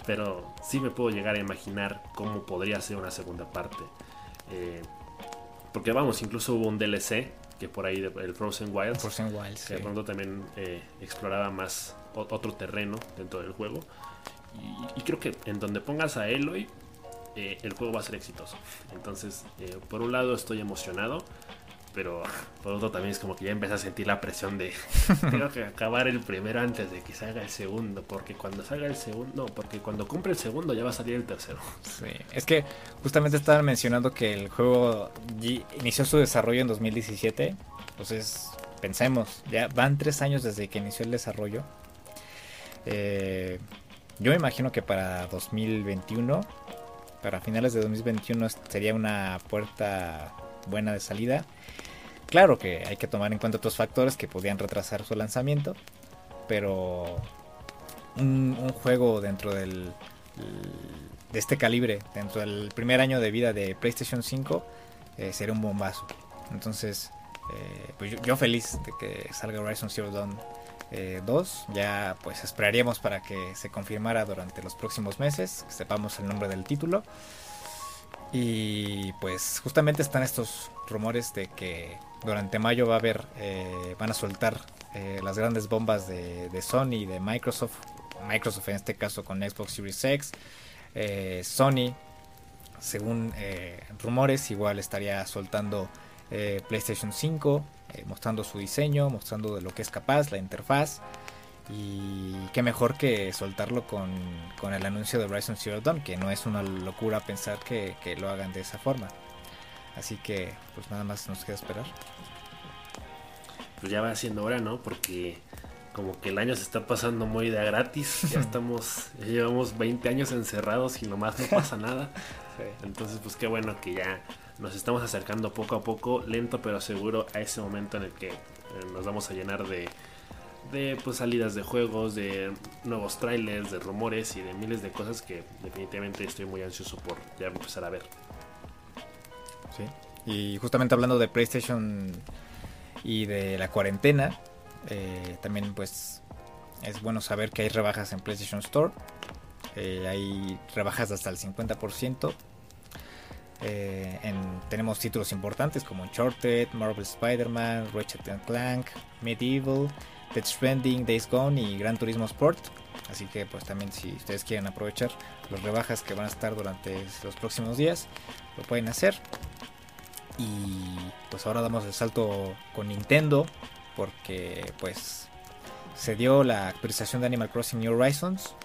Pero sí me puedo llegar a imaginar cómo podría ser una segunda parte. Eh, porque vamos, incluso hubo un DLC que por ahí, el Frozen Wilds, Frozen Wilds que de pronto también eh, exploraba más otro terreno dentro del juego. Y, y, creo que en donde pongas a Eloy, eh, el juego va a ser exitoso. Entonces, por un lado estoy emocionado, pero por otro también es como que ya empecé a sentir la presión de tengo que acabar el primero antes de que salga el segundo, porque cuando salga el segundo, no, porque cuando compre el segundo ya va a salir el tercero. Sí, es que justamente estaban mencionando que el juego inició su desarrollo en 2017, entonces pensemos, ya van tres años desde que inició el desarrollo. Eh, yo me imagino que para 2021 para finales de 2021 sería una puerta buena de salida. Claro que hay que tomar en cuenta otros factores que podrían retrasar su lanzamiento, pero un, juego dentro del de este calibre, dentro del primer año de vida de PlayStation 5, eh, sería un bombazo. Entonces, eh, pues yo, feliz de que salga Horizon Zero Dawn 2. Eh, ya pues esperaríamos para que se confirmara durante los próximos meses, que sepamos el nombre del título. Y pues justamente están estos rumores de que durante mayo va a haber, eh, van a soltar eh, las grandes bombas de, Sony y de Microsoft. Microsoft en este caso con Xbox Series X. Sony según rumores, igual estaría soltando PlayStation 5, mostrando su diseño, mostrando de lo que es capaz, la interfaz. Y qué mejor que soltarlo con, con el anuncio de Horizon Zero Dawn, que no es una locura pensar que, que lo hagan de esa forma. Así que, pues nada más nos queda esperar. Pues ya va siendo hora, ¿no? Porque como que el año se está pasando muy de gratis. Ya estamos, ya llevamos 20 años encerrados y nomás no pasa nada. Entonces, pues qué bueno que ya nos estamos acercando poco a poco, lento pero seguro, a ese momento en el que eh, nos vamos a llenar de, de pues, salidas de juegos, de nuevos trailers, de rumores y de miles de cosas que definitivamente estoy muy ansioso por ya empezar a ver. Sí. Y justamente hablando de PlayStation y de la cuarentena, eh, también pues es bueno saber que hay rebajas en PlayStation Store. Eh, hay rebajas hasta el 50%. Eh, tenemos títulos importantes como Uncharted, Marvel Spider-Man, Ratchet Clank, Medieval, Dead Stranding, Days Gone y Gran Turismo Sport. Así que pues también si ustedes quieren aprovechar las rebajas que van a estar durante los próximos días, lo pueden hacer. Y pues ahora damos el salto con Nintendo porque pues se dio la actualización de Animal Crossing New Horizons.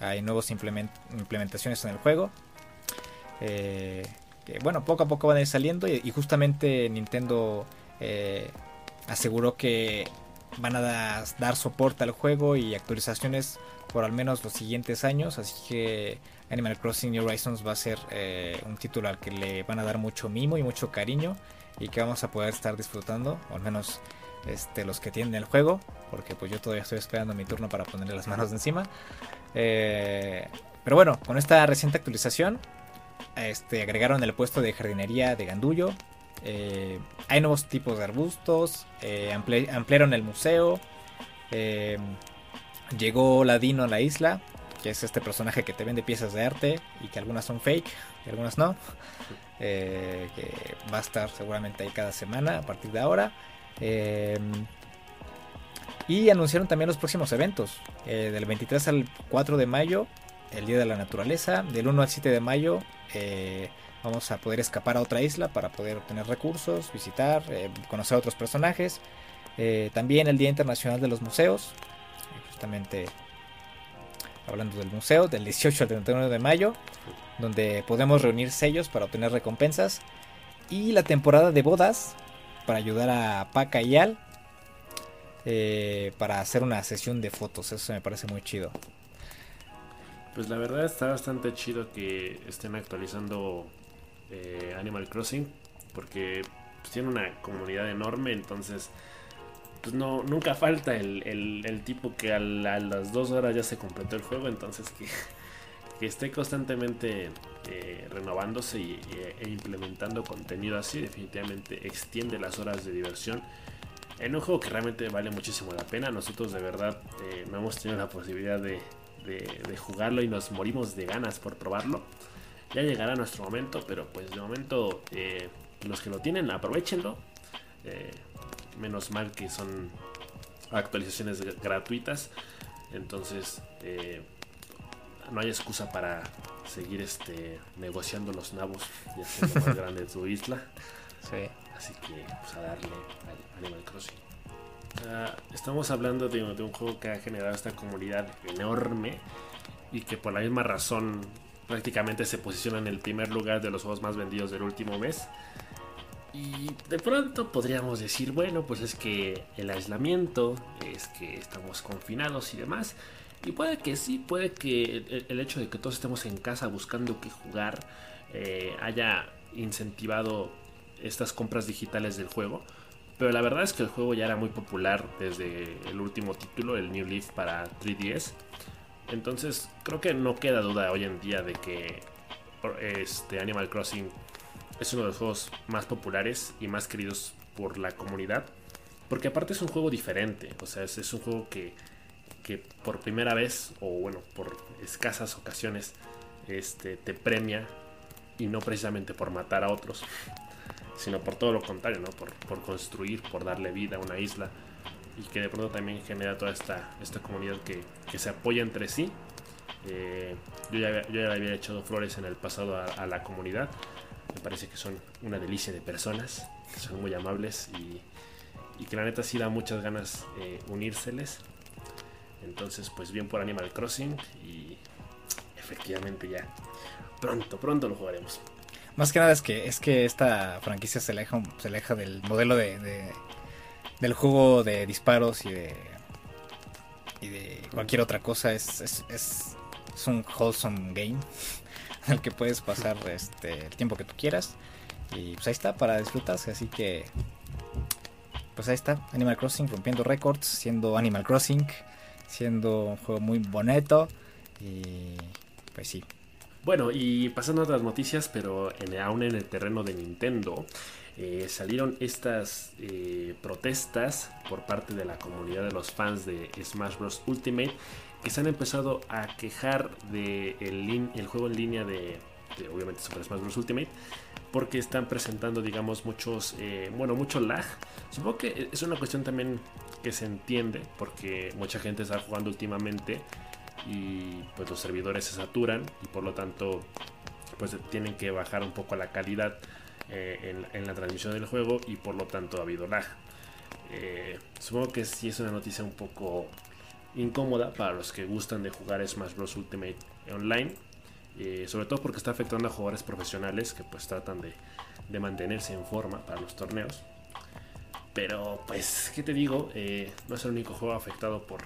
Hay nuevas implementaciones en el juego. Eh, que bueno, poco a poco van a ir saliendo y, justamente Nintendo eh, aseguró que van a dar soporte al juego y actualizaciones por al menos los siguientes años. Así que Animal Crossing New Horizons va a ser eh, un título al que le van a dar mucho mimo y mucho cariño y que vamos a poder estar disfrutando, o al menos este, los que tienen el juego, porque pues yo todavía estoy esperando mi turno para ponerle las manos encima. Eh, pero bueno, con esta reciente actualización, este, agregaron el puesto de jardinería de Gandullo. Eh, hay nuevos tipos de arbustos, ampliaron el museo. llegó Ladino a la isla, que es este personaje que te vende piezas de arte y que algunas son fake y algunas no. Eh, que va a estar seguramente ahí cada semana a partir de ahora. Y anunciaron también los próximos eventos. Eh, del 23 al 4 de mayo, el Día de la Naturaleza. Del 1 al 7 de mayo eh, vamos a poder escapar a otra isla para poder obtener recursos, visitar, conocer a otros personajes. también el Día Internacional de los Museos. Justamente hablando del museo, del 18 al 31 de mayo, donde podemos reunir sellos para obtener recompensas. Y la temporada de bodas, para ayudar a Paca y Al, eh, para hacer una sesión de fotos. Eso me parece muy chido. Pues la verdad está bastante chido que estén actualizando eh, Animal Crossing, porque pues, tiene una comunidad enorme, entonces pues no, nunca falta el, tipo que a, las dos horas ya se completó el juego, entonces que, esté constantemente eh, renovándose y, e implementando contenido así, definitivamente extiende las horas de diversión. En un juego que realmente vale muchísimo la pena, nosotros de verdad eh, no hemos tenido la posibilidad de, jugarlo y nos morimos de ganas por probarlo. Ya llegará nuestro momento, pero pues de momento eh, los que lo tienen aprovechenlo menos mal que son actualizaciones gratuitas. Entonces, eh, no hay excusa para seguir este negociando los nabos y haciendo más grande tu isla. Así que, pues a darle al Animal Crossing. Ah, estamos hablando de, de, un juego que ha generado esta comunidad enorme y que por la misma razón prácticamente se posiciona en el primer lugar de los juegos más vendidos del último mes. Y de pronto podríamos decir, bueno, pues es que el aislamiento, es que estamos confinados y demás. Y puede que sí, puede que el, hecho de que todos estemos en casa buscando qué jugar eh, haya incentivado estas compras digitales del juego. Pero la verdad es que el juego ya era muy popular desde el último título, el New Leaf para 3DS. Entonces creo que no queda duda hoy en día de que este Animal Crossing es uno de los juegos más populares y más queridos por la comunidad. Porque aparte es un juego diferente. O sea, es, un juego que, que, por primera vez, o bueno, por escasas ocasiones, este, te premia. Y no precisamente por matar a otros. Sino por todo lo contrario, ¿no? Por, construir, por darle vida a una isla. Y que de pronto también genera toda esta, esta comunidad que, que se apoya entre sí. Eh, yo, ya, yo, ya, había echado flores en el pasado a, la comunidad. Me parece que son una delicia de personas, que son muy amables y, y que la neta sí da muchas ganas eh, unírseles. Entonces, pues bien por Animal Crossing y efectivamente ya pronto, pronto lo jugaremos. Más que nada es que es que esta franquicia se aleja, se aleja del modelo de, del juego de disparos y de y de cualquier otra cosa. Es, es, es, un wholesome game al que puedes pasar este, el tiempo que tú quieras. Y pues ahí está para disfrutarse. Así que pues ahí está, Animal Crossing rompiendo récords, siendo Animal Crossing, siendo un juego muy bonito. Y pues sí, bueno, y pasando a otras noticias, pero en, aún en el terreno de Nintendo, eh, salieron estas eh, protestas por parte de la comunidad de los fans de Smash Bros. Ultimate que se han empezado a quejar del de el juego en línea de, obviamente sobre Smash Bros. Ultimate porque están presentando digamos muchos eh, bueno mucho lag supongo que es una cuestión también que se entiende porque mucha gente está jugando últimamente y pues los servidores se saturan y por lo tanto pues tienen que bajar un poco la calidad eh, en, la transmisión del juego y por lo tanto ha habido lag. Eh, supongo que sí es una noticia un poco incómoda para los que gustan de jugar Smash Bros. Ultimate online. Eh, sobre todo porque está afectando a jugadores profesionales que pues tratan de, de mantenerse en forma para los torneos. Pero pues, ¿qué te digo? no es el único juego afectado por,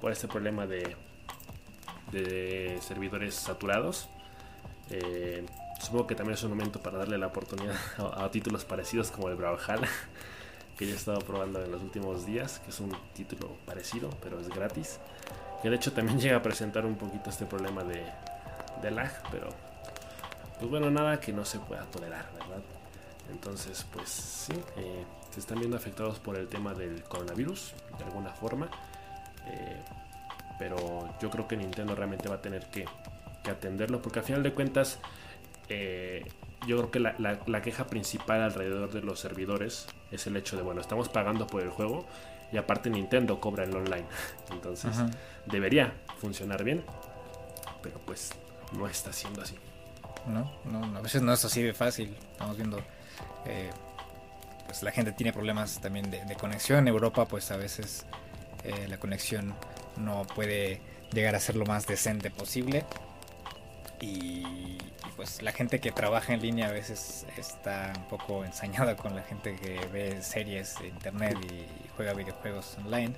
por este problema de, de servidores saturados. Supongo que también es un momento para darle la oportunidad a, títulos parecidos como el Brawlhalla, que ya he estado probando en los últimos días, que es un título parecido, pero es gratis. Que de hecho también llega a presentar un poquito este problema de, lag, pero pues bueno, nada que no se pueda tolerar, ¿verdad? Entonces, pues sí, eh, se están viendo afectados por el tema del coronavirus, de alguna forma. Eh, pero yo creo que Nintendo realmente va a tener que, atenderlo porque al final de cuentas eh, yo creo que la, queja principal alrededor de los servidores es el hecho de, bueno, estamos pagando por el juego y aparte Nintendo cobra el online. Entonces debería funcionar bien, pero pues no está siendo así. No, no, a veces no es así de fácil. Estamos viendo, eh, pues la gente tiene problemas también de, conexión. En Europa, pues a veces eh, la conexión no puede llegar a ser lo más decente posible. Y, pues la gente que trabaja en línea a veces está un poco ensañada con la gente que ve series de internet y juega videojuegos online.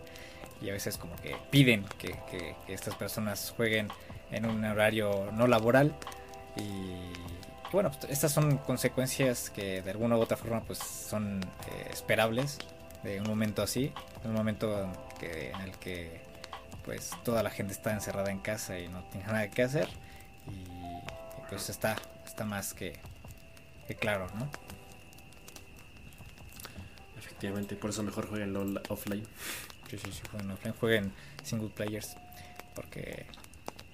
Y a veces como que piden que, estas personas jueguen en un horario no laboral. Y bueno, pues, estas son consecuencias que de alguna u otra forma pues son eh, esperables de un momento así, un momento que, en el que pues toda la gente está encerrada en casa y no tiene nada que hacer y, pues está está más que, claro no efectivamente por eso mejor jueguen offline. Sí sí sí jueguen offline jueguen single players porque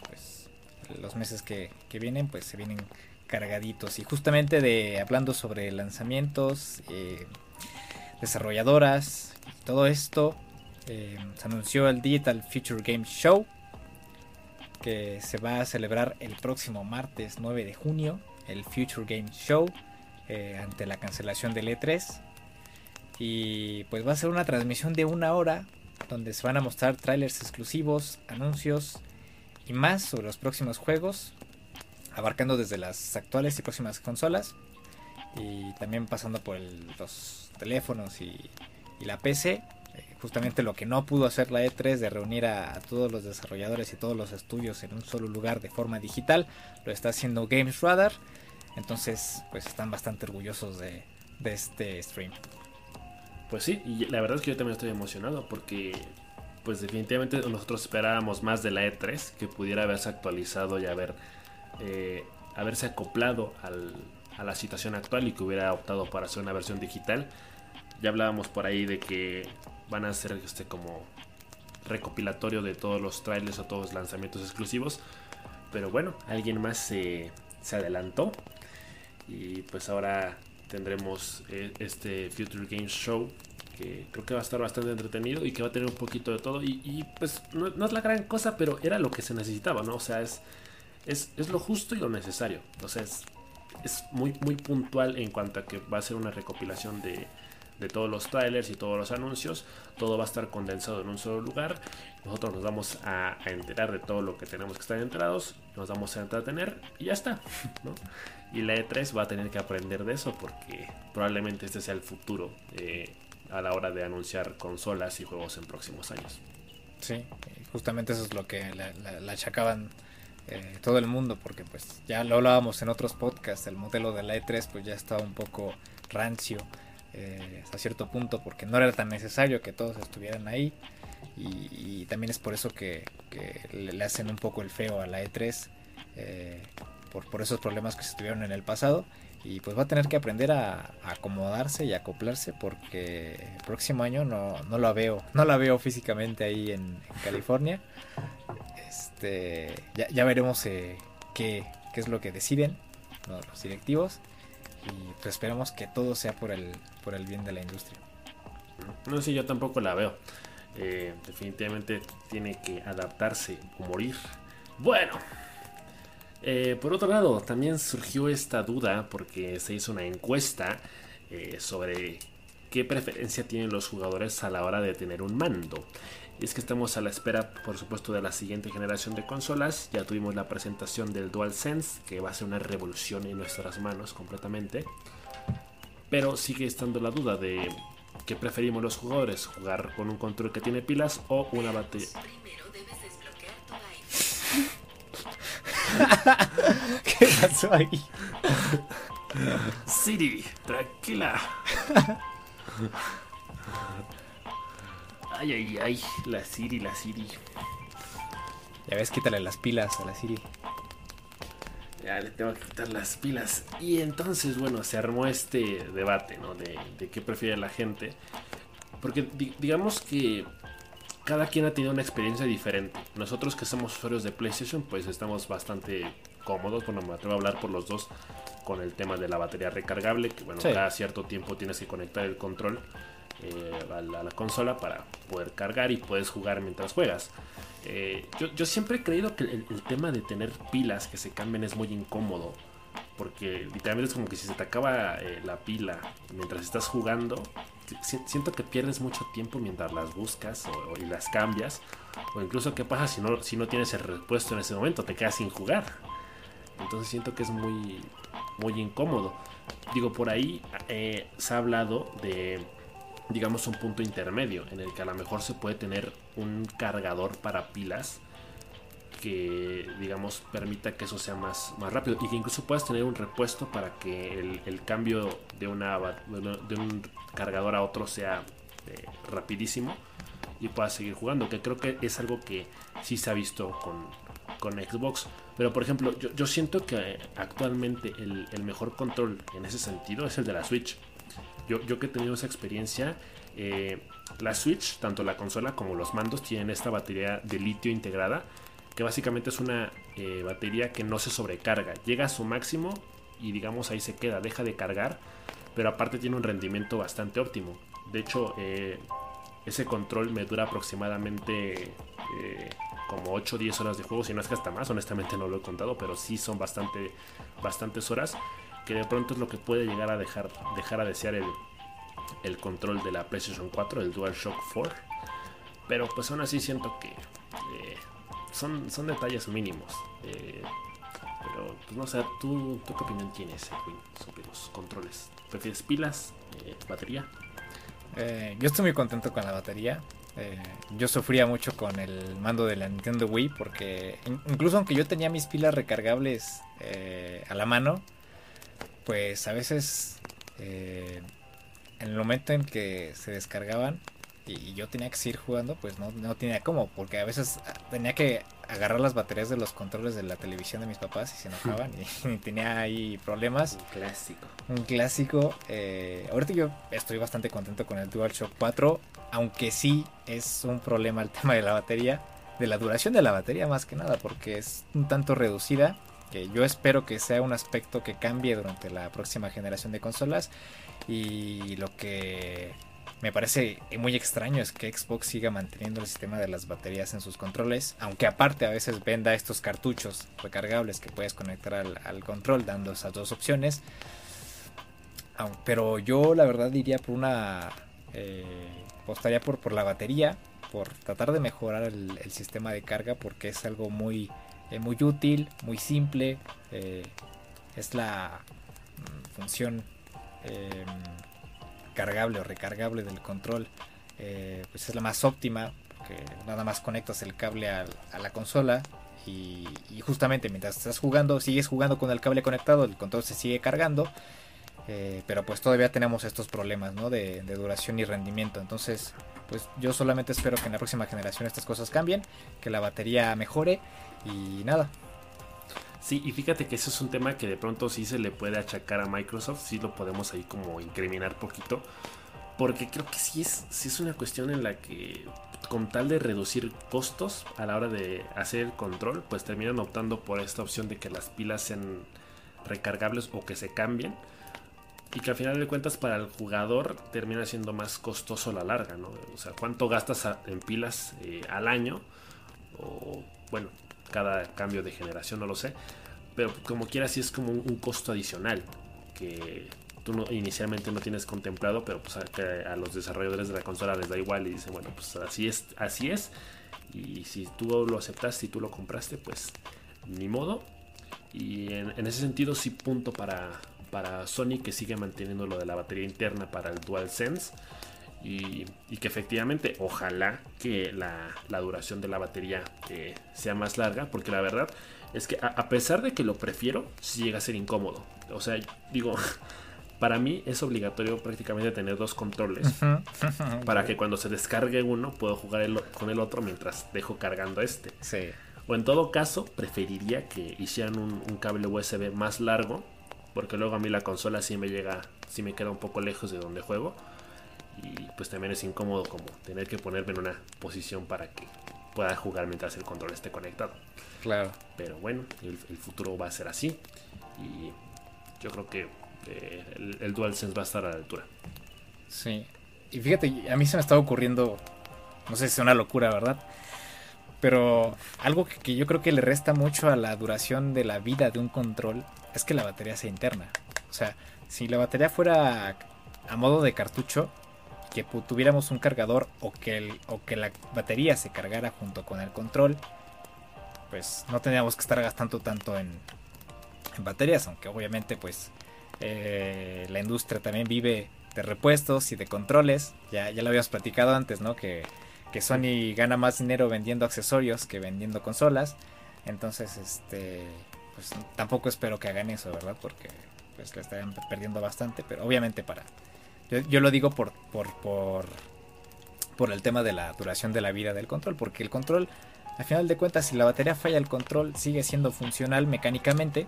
pues los meses que, que vienen pues se vienen cargaditos. Y justamente de hablando sobre lanzamientos eh, desarrolladoras todo esto eh, se anunció el Digital Future Game Show que se va a celebrar el próximo martes 9 de junio, el Future Game Show, eh, ante la cancelación del E3. Y pues va a ser una transmisión de una hora donde se van a mostrar trailers exclusivos, anuncios y más sobre los próximos juegos, abarcando desde las actuales y próximas consolas y también pasando por los teléfonos y la PC justamente lo que no pudo hacer la E3 de reunir a, todos los desarrolladores y todos los estudios en un solo lugar de forma digital, lo está haciendo Games Radar. Entonces, pues están bastante orgullosos de, este stream. Pues sí, y la verdad es que yo también estoy emocionado porque pues definitivamente nosotros esperábamos más de la E3, que pudiera haberse actualizado y haber, eh, haberse acoplado a la situación actual y que hubiera optado para hacer una versión digital. Ya hablábamos por ahí de que van a ser este como recopilatorio de todos los trailers o todos los lanzamientos exclusivos. Pero bueno, alguien más se, adelantó. Y pues ahora tendremos eh, este Future Games Show que creo que va a estar bastante entretenido y que va a tener un poquito de todo. Y, pues no, es la gran cosa, pero era lo que se necesitaba, ¿no? O sea, es, es, es lo justo y lo necesario. O sea, es, es muy, muy puntual en cuanto a que va a ser una recopilación de, de todos los trailers y todos los anuncios. Todo va a estar condensado en un solo lugar. Nosotros nos vamos a, enterar de todo lo que tenemos que estar enterados. Nos vamos a entretener y ya está. Y la E3 va a tener que aprender de eso porque probablemente este sea el futuro eh, a la hora de anunciar consolas y juegos en próximos años. Sí, justamente eso es lo que la, achacaban eh, todo el mundo porque pues ya lo hablábamos en otros podcasts, el modelo de la E3 pues ya estaba un poco rancio eh, hasta cierto punto porque no era tan necesario que todos estuvieran ahí. Y, también es por eso que, le, hacen un poco el feo a la E3 eh, por, por, esos problemas que se tuvieron en el pasado. Y pues va a tener que aprender a, acomodarse y acoplarse porque el próximo año no, no la veo no la veo físicamente ahí en, California. Este ya, ya veremos eh, qué, qué, es lo que deciden los directivos y pues esperamos que todo sea por el, por el bien de la industria. No sé, yo tampoco la veo. Eh, definitivamente tiene que adaptarse o morir. Bueno, eh, por otro lado, también surgió esta duda porque se hizo una encuesta eh, sobre qué preferencia tienen los jugadores a la hora de tener un mando. Y es que estamos a la espera, por supuesto, de la siguiente generación de consolas. Ya tuvimos la presentación del DualSense, que va a ser una revolución en nuestras manos completamente. Pero sigue estando la duda de qué preferimos los jugadores, jugar con un control que tiene pilas o una batería. ¿Qué pasó ahí? Siri, tranquila. Ay, ay, ay, la Siri, la Siri. Ya ves, quítale las pilas a la Siri. Ya le tengo que quitar las pilas. Y entonces, bueno, se armó este debate, ¿no? De, qué prefiere la gente. Porque digamos que cada quien ha tenido una experiencia diferente. Nosotros que somos usuarios de PlayStation, pues estamos bastante cómodos. Bueno, me atrevo a hablar por los dos con el tema de la batería recargable. Que bueno, cada cierto tiempo tienes que conectar el control eh, a, la, consola para poder cargar y puedes jugar mientras juegas. Eh, yo, siempre he creído que el, tema de tener pilas que se cambien es muy incómodo. Porque literalmente es como que si se te acaba eh, la pila mientras estás jugando, siento que pierdes mucho tiempo mientras las buscas y las cambias. O incluso qué pasa si no, si no tienes el repuesto en ese momento, te quedas sin jugar. Entonces siento que es muy, muy incómodo. Digo, por ahí se ha hablado de digamos, un punto intermedio en el que a lo mejor se puede tener un cargador para pilas que, digamos, permita que eso sea más, más rápido y que incluso puedas tener un repuesto para que el, cambio de, una, de un cargador a otro sea eh, rapidísimo y puedas seguir jugando, que creo que es algo que sí se ha visto con, con Xbox. Pero por ejemplo, yo, siento que actualmente el, mejor control en ese sentido es el de la Switch. Yo, yo que he tenido esa experiencia, eh, la Switch, tanto la consola como los mandos, tienen esta batería de litio integrada, que básicamente es una eh, batería que no se sobrecarga, llega a su máximo y digamos ahí se queda, deja de cargar, pero aparte tiene un rendimiento bastante óptimo. De hecho, eh, ese control me dura aproximadamente como 8 o 10 horas de juego, si no es que hasta más, honestamente no lo he contado, pero sí son bastante, bastantes horas que de pronto es lo que puede llegar a dejar, dejar a desear el, control de la PlayStation 4, el DualShock 4. Pero pues aún así siento que eh, son, son detalles mínimos. Eh, pero pues no sé, ¿tú, ¿tú qué opinión tienes sobre los controles? ¿Prefieres pilas, eh, batería? yo estoy muy contento con la batería. yo sufría mucho con el mando de la Nintendo Wii porque incluso aunque yo tenía mis pilas recargables a la mano, pues a veces eh, en el momento en que se descargaban y, yo tenía que seguir jugando, pues no, no tenía cómo, porque a veces tenía que agarrar las baterías de los controles de la televisión de mis papás y se enojaban y, tenía ahí problemas. Un clásico. Un clásico. Eh, ahorita yo estoy bastante contento con el DualShock 4, aunque sí es un problema el tema de la batería, de la duración de la batería más que nada, porque es un tanto reducida que yo espero que sea un aspecto que cambie durante la próxima generación de consolas y lo que me parece muy extraño es que Xbox siga manteniendo el sistema de las baterías en sus controles, aunque aparte a veces venda estos cartuchos recargables que puedes conectar al, control dando esas dos opciones. Pero yo la verdad diría por una... Eh, apostaría por, por la batería, por tratar de mejorar el, sistema de carga porque es algo muy, eh, muy útil, muy simple. Eh, es la mm, función em, cargable o recargable del control. Eh, pues es la más óptima porque nada más conectas el cable a, la consola y, justamente mientras estás jugando sigues jugando con el cable conectado el control se sigue cargando pero pues todavía tenemos estos problemas de, de, duración y rendimiento entonces pues yo solamente espero que en la próxima generación estas cosas cambien, que la batería mejore y nada. Sí, y fíjate que eso es un tema que de pronto sí se le puede achacar a Microsoft, sí lo podemos ahí como incriminar poquito, porque creo que sí es, sí es una cuestión en la que con tal de reducir costos a la hora de hacer el control, pues terminan optando por esta opción de que las pilas sean recargables o que se cambien y que al final de cuentas para el jugador termina siendo más costoso a la larga, ¿no? O sea, cuánto gastas en pilas eh, al año o bueno, cada cambio de generación no lo sé, pero como quiera sí es como un, costo adicional que tú no, inicialmente no tienes contemplado, pero pues a, los desarrolladores de la consola les da igual y dicen, bueno, pues así es, así es y si tú lo aceptaste y tú lo compraste, pues ni modo. Y en, ese sentido sí punto para, para Sony que sigue manteniendo lo de la batería interna para el DualSense. Y, y que efectivamente, ojalá que la, duración de la batería eh, sea más larga, porque la verdad es que a, pesar de que lo prefiero, si llega a ser incómodo. O sea, digo, para mí es obligatorio prácticamente tener dos controles para que cuando se descargue uno puedo jugar con el otro mientras dejo cargando este. O en todo caso, preferiría que hicieran un cable USB más largo porque luego a mí la consola sí me llega, sí me queda un poco lejos de donde juego. Y pues también es incómodo como tener que ponerme en una posición para que pueda jugar mientras el control esté conectado. Claro. Pero bueno, el, futuro va a ser así. Y yo creo que eh, el, el, DualSense va a estar a la altura. Sí. Y fíjate, a mí se me está ocurriendo, no sé si es una locura, ¿verdad? Pero algo que, yo creo que le resta mucho a la duración de la vida de un control es que la batería sea interna. O sea, si la batería fuera a modo de cartucho, que tuviéramos un cargador o que, el, o que la batería se cargara junto con el control, pues no tendríamos que estar gastando tanto en, baterías, aunque obviamente pues eh, la industria también vive de repuestos y de controles. Ya, ya lo habíamos platicado antes, ¿no? Que que Sony gana más dinero vendiendo accesorios que vendiendo consolas. Entonces, este, pues tampoco espero que hagan eso, ¿verdad? Porque pues le estarían perdiendo bastante, pero obviamente para... Yo, lo digo por, por, por, por el tema de la duración de la vida del control, porque el control, al final de cuentas, si la batería falla, el control sigue siendo funcional mecánicamente.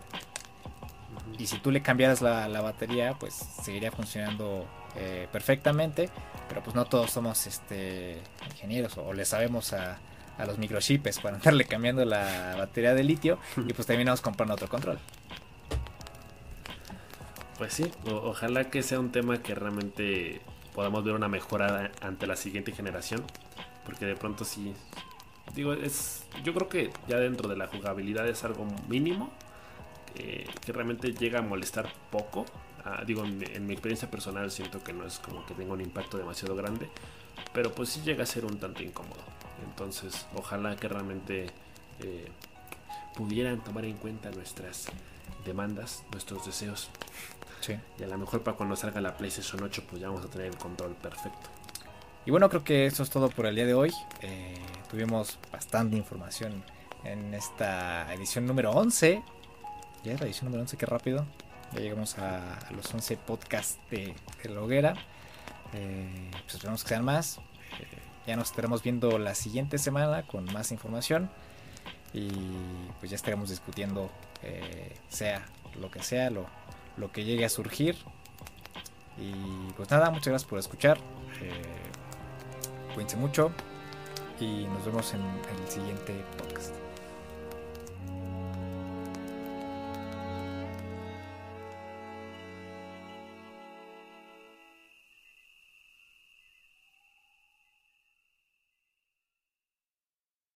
Y si tú le cambiaras la, la batería, pues seguiría funcionando eh, perfectamente, pero pues no todos somos este, ingenieros o, le sabemos a, los microchips para andarle cambiando la batería de litio y pues terminamos comprando otro control. Pues sí, ojalá que sea un tema que realmente podamos ver una mejora ante la siguiente generación, porque de pronto sí, digo, es, yo creo que ya dentro de la jugabilidad es algo mínimo, que realmente llega a molestar poco, Ah, digo, en, mi experiencia personal siento que no es como que tenga un impacto demasiado grande, pero pues sí llega a ser un tanto incómodo. Entonces, ojalá que realmente eh, pudieran tomar en cuenta nuestras demandas, nuestros deseos. Sí. Y a lo mejor para cuando salga la PlayStation 8, pues ya vamos a tener el control perfecto. Y bueno, creo que eso es todo por el día de hoy. Eh, tuvimos bastante información en esta edición número 11. Ya es la edición número 11, qué rápido. Ya llegamos a, los 11 podcasts de, de Hoguera. Eh, pues esperamos que sean más. Eh, ya nos estaremos viendo la siguiente semana con más información. Y pues ya estaremos discutiendo, eh, sea lo que sea, lo, lo, que llegue a surgir. Y pues nada, muchas gracias por escuchar. cuídense mucho. Y nos vemos en el siguiente podcast.